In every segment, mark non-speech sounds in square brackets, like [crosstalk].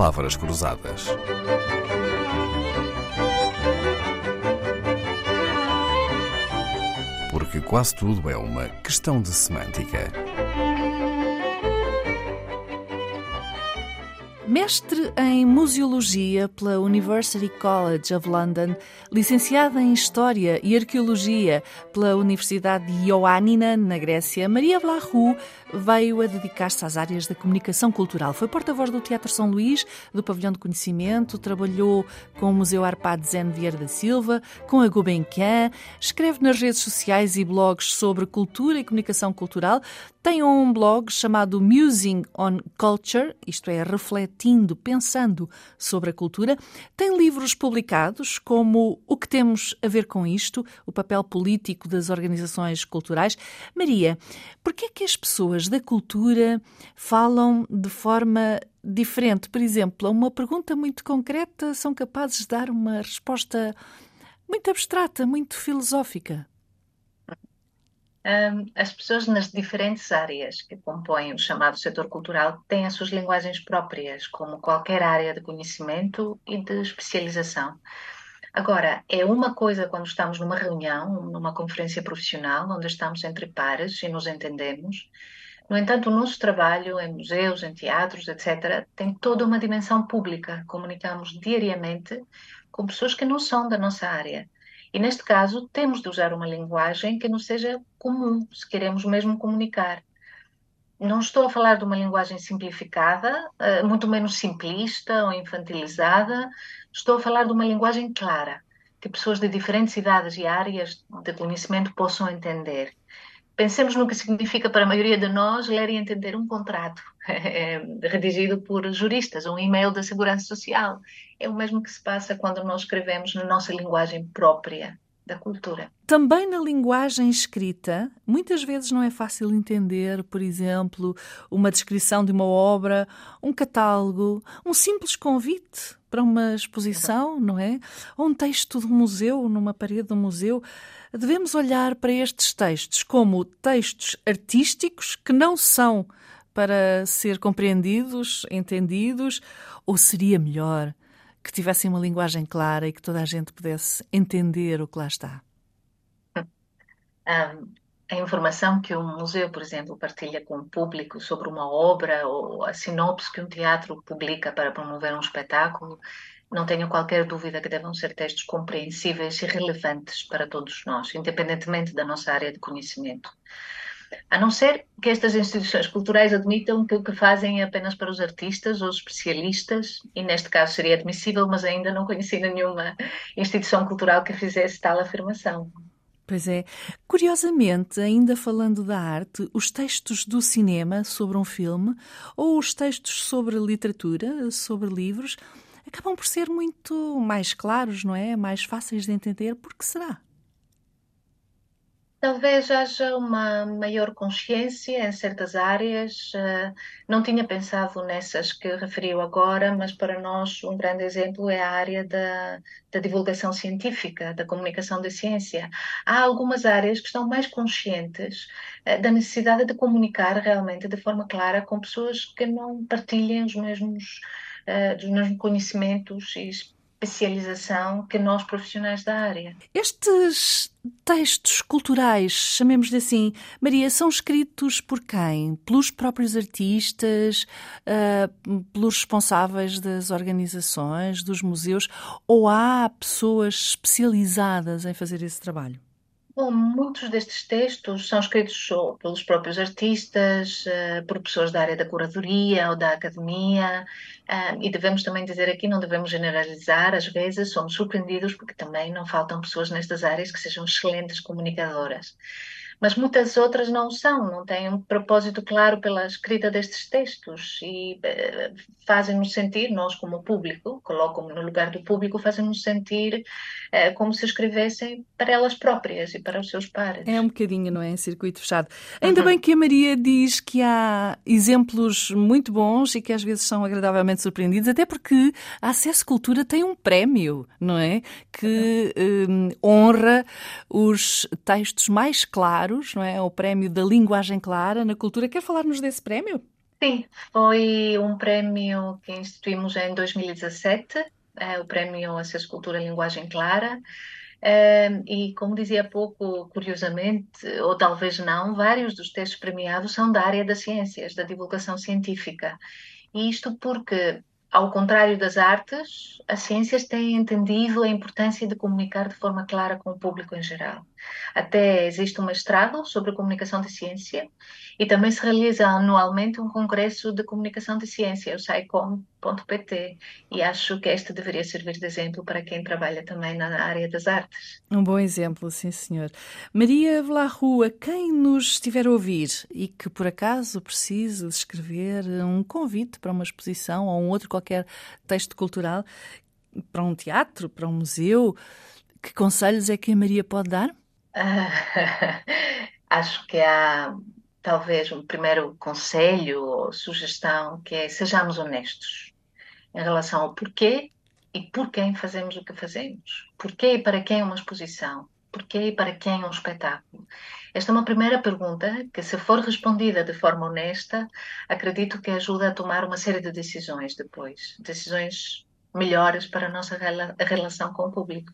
palavras cruzadas. Porque quase tudo é uma questão de semântica. Mestre em Museologia pela University College of London, licenciada em História e Arqueologia pela Universidade de Ioannina, na Grécia, Maria Blahu veio a dedicar-se às áreas da comunicação cultural. Foi porta-voz do Teatro São Luís, do Pavilhão de Conhecimento, trabalhou com o Museu Arpad Zen Vieira da Silva, com a Gulbenkian, escreve nas redes sociais e blogs sobre cultura e comunicação cultural, tem um blog chamado Musing on Culture, isto é, refletindo, pensando sobre a cultura. Tem livros publicados como O que temos a ver com isto, o papel político das organizações culturais. Maria, por que é que as pessoas da cultura falam de forma diferente? Por exemplo, a uma pergunta muito concreta são capazes de dar uma resposta muito abstrata, muito filosófica. As pessoas nas diferentes áreas que compõem o chamado setor cultural têm as suas linguagens próprias, como qualquer área de conhecimento e de especialização. Agora, é uma coisa quando estamos numa reunião, numa conferência profissional, onde estamos entre pares e nos entendemos. No entanto, o nosso trabalho em museus, em teatros, etc., tem toda uma dimensão pública. Comunicamos diariamente com pessoas que não são da nossa área. E neste caso, temos de usar uma linguagem que não seja comum, se queremos mesmo comunicar. Não estou a falar de uma linguagem simplificada, eh, muito menos simplista ou infantilizada, estou a falar de uma linguagem clara, que pessoas de diferentes idades e áreas de conhecimento possam entender. Pensemos no que significa para a maioria de nós ler e entender um contrato [laughs] é, redigido por juristas, um e-mail da Segurança Social. É o mesmo que se passa quando nós escrevemos na nossa linguagem própria da cultura. Também na linguagem escrita, muitas vezes não é fácil entender, por exemplo, uma descrição de uma obra, um catálogo, um simples convite para uma exposição, não é? Ou um texto de um museu, numa parede de um museu. Devemos olhar para estes textos como textos artísticos que não são para ser compreendidos, entendidos, ou seria melhor que tivessem uma linguagem clara e que toda a gente pudesse entender o que lá está? [laughs] Um, a informação que um museu, por exemplo, partilha com o público sobre uma obra ou a sinopse que um teatro publica para promover um espetáculo, não tenho qualquer dúvida que devam ser textos compreensíveis e relevantes para todos nós, independentemente da nossa área de conhecimento. A não ser que estas instituições culturais admitam que o que fazem é apenas para os artistas ou especialistas, e neste caso seria admissível, mas ainda não conheci nenhuma instituição cultural que fizesse tal afirmação. Pois é. Curiosamente, ainda falando da arte, os textos do cinema sobre um filme ou os textos sobre literatura, sobre livros, acabam por ser muito mais claros, não é? Mais fáceis de entender. Por que será? Talvez haja uma maior consciência em certas áreas. Eh, não tinha pensado nessas que referiu agora, mas para nós um grande exemplo é a área da, da divulgação científica, da comunicação da ciência. Há algumas áreas que estão mais conscientes eh, da necessidade de comunicar realmente de forma clara com pessoas que não partilhem os mesmos, os mesmos conhecimentos e especialização que nós profissionais da área. Estes textos culturais, chamemos-lhe assim, Maria, são escritos por quem? Pelos próprios artistas, uh, pelos responsáveis das organizações, dos museus, ou há pessoas especializadas em fazer esse trabalho? Bom, muitos destes textos são escritos pelos próprios artistas, uh, por pessoas da área da curadoria ou da academia, uh, e devemos também dizer aqui, não devemos generalizar, às vezes somos surpreendidos porque também não faltam pessoas nestas áreas que sejam excelentes comunicadoras mas muitas outras não são, não têm um propósito claro pela escrita destes textos e eh, fazem-nos sentir, nós como público, colocam-me no lugar do público, fazem-nos sentir eh, como se escrevessem para elas próprias e para os seus pares. É um bocadinho, não é? Circuito fechado. Ainda uhum. bem que a Maria diz que há exemplos muito bons e que às vezes são agradavelmente surpreendidos, até porque a Acesso Cultura tem um prémio, não é? Que uhum. eh, honra os textos mais claros Claros, não é? O prémio da linguagem clara na cultura. Quer falar-nos desse prémio? Sim, foi um prémio que instituímos em 2017, é o Prémio Acesso Cultura Linguagem Clara. Um, e como dizia há pouco, curiosamente, ou talvez não, vários dos textos premiados são da área das ciências, da divulgação científica. E isto porque ao contrário das artes, as ciências têm entendido a importância de comunicar de forma clara com o público em geral. Até existe um mestrado sobre comunicação de ciência e também se realiza anualmente um congresso de comunicação de ciência, o SciCom.pt, e acho que este deveria servir de exemplo para quem trabalha também na área das artes. Um bom exemplo, sim, senhor. Maria Velarrua, quem nos estiver a ouvir e que por acaso precise escrever um convite para uma exposição ou um outro qualquer texto cultural, para um teatro, para um museu, que conselhos é que a Maria pode dar? [laughs] acho que há talvez um primeiro conselho ou sugestão que é sejamos honestos em relação ao porquê e por quem fazemos o que fazemos. Porquê e para quem uma exposição? Porquê e para quem um espetáculo? Esta é uma primeira pergunta que, se for respondida de forma honesta, acredito que ajuda a tomar uma série de decisões depois. Decisões melhores para a nossa relação com o público.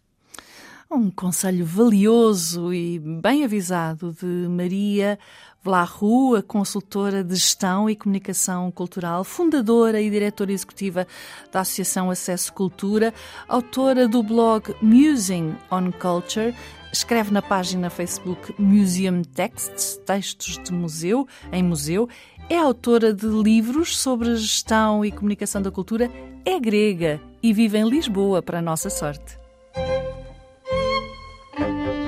Um conselho valioso e bem avisado de Maria Vlahu, a consultora de gestão e comunicação cultural, fundadora e diretora executiva da Associação Acesso Cultura, autora do blog Musing on Culture, escreve na página Facebook Museum Texts, textos de museu, em museu, é autora de livros sobre gestão e comunicação da cultura, é grega e vive em Lisboa, para a nossa sorte.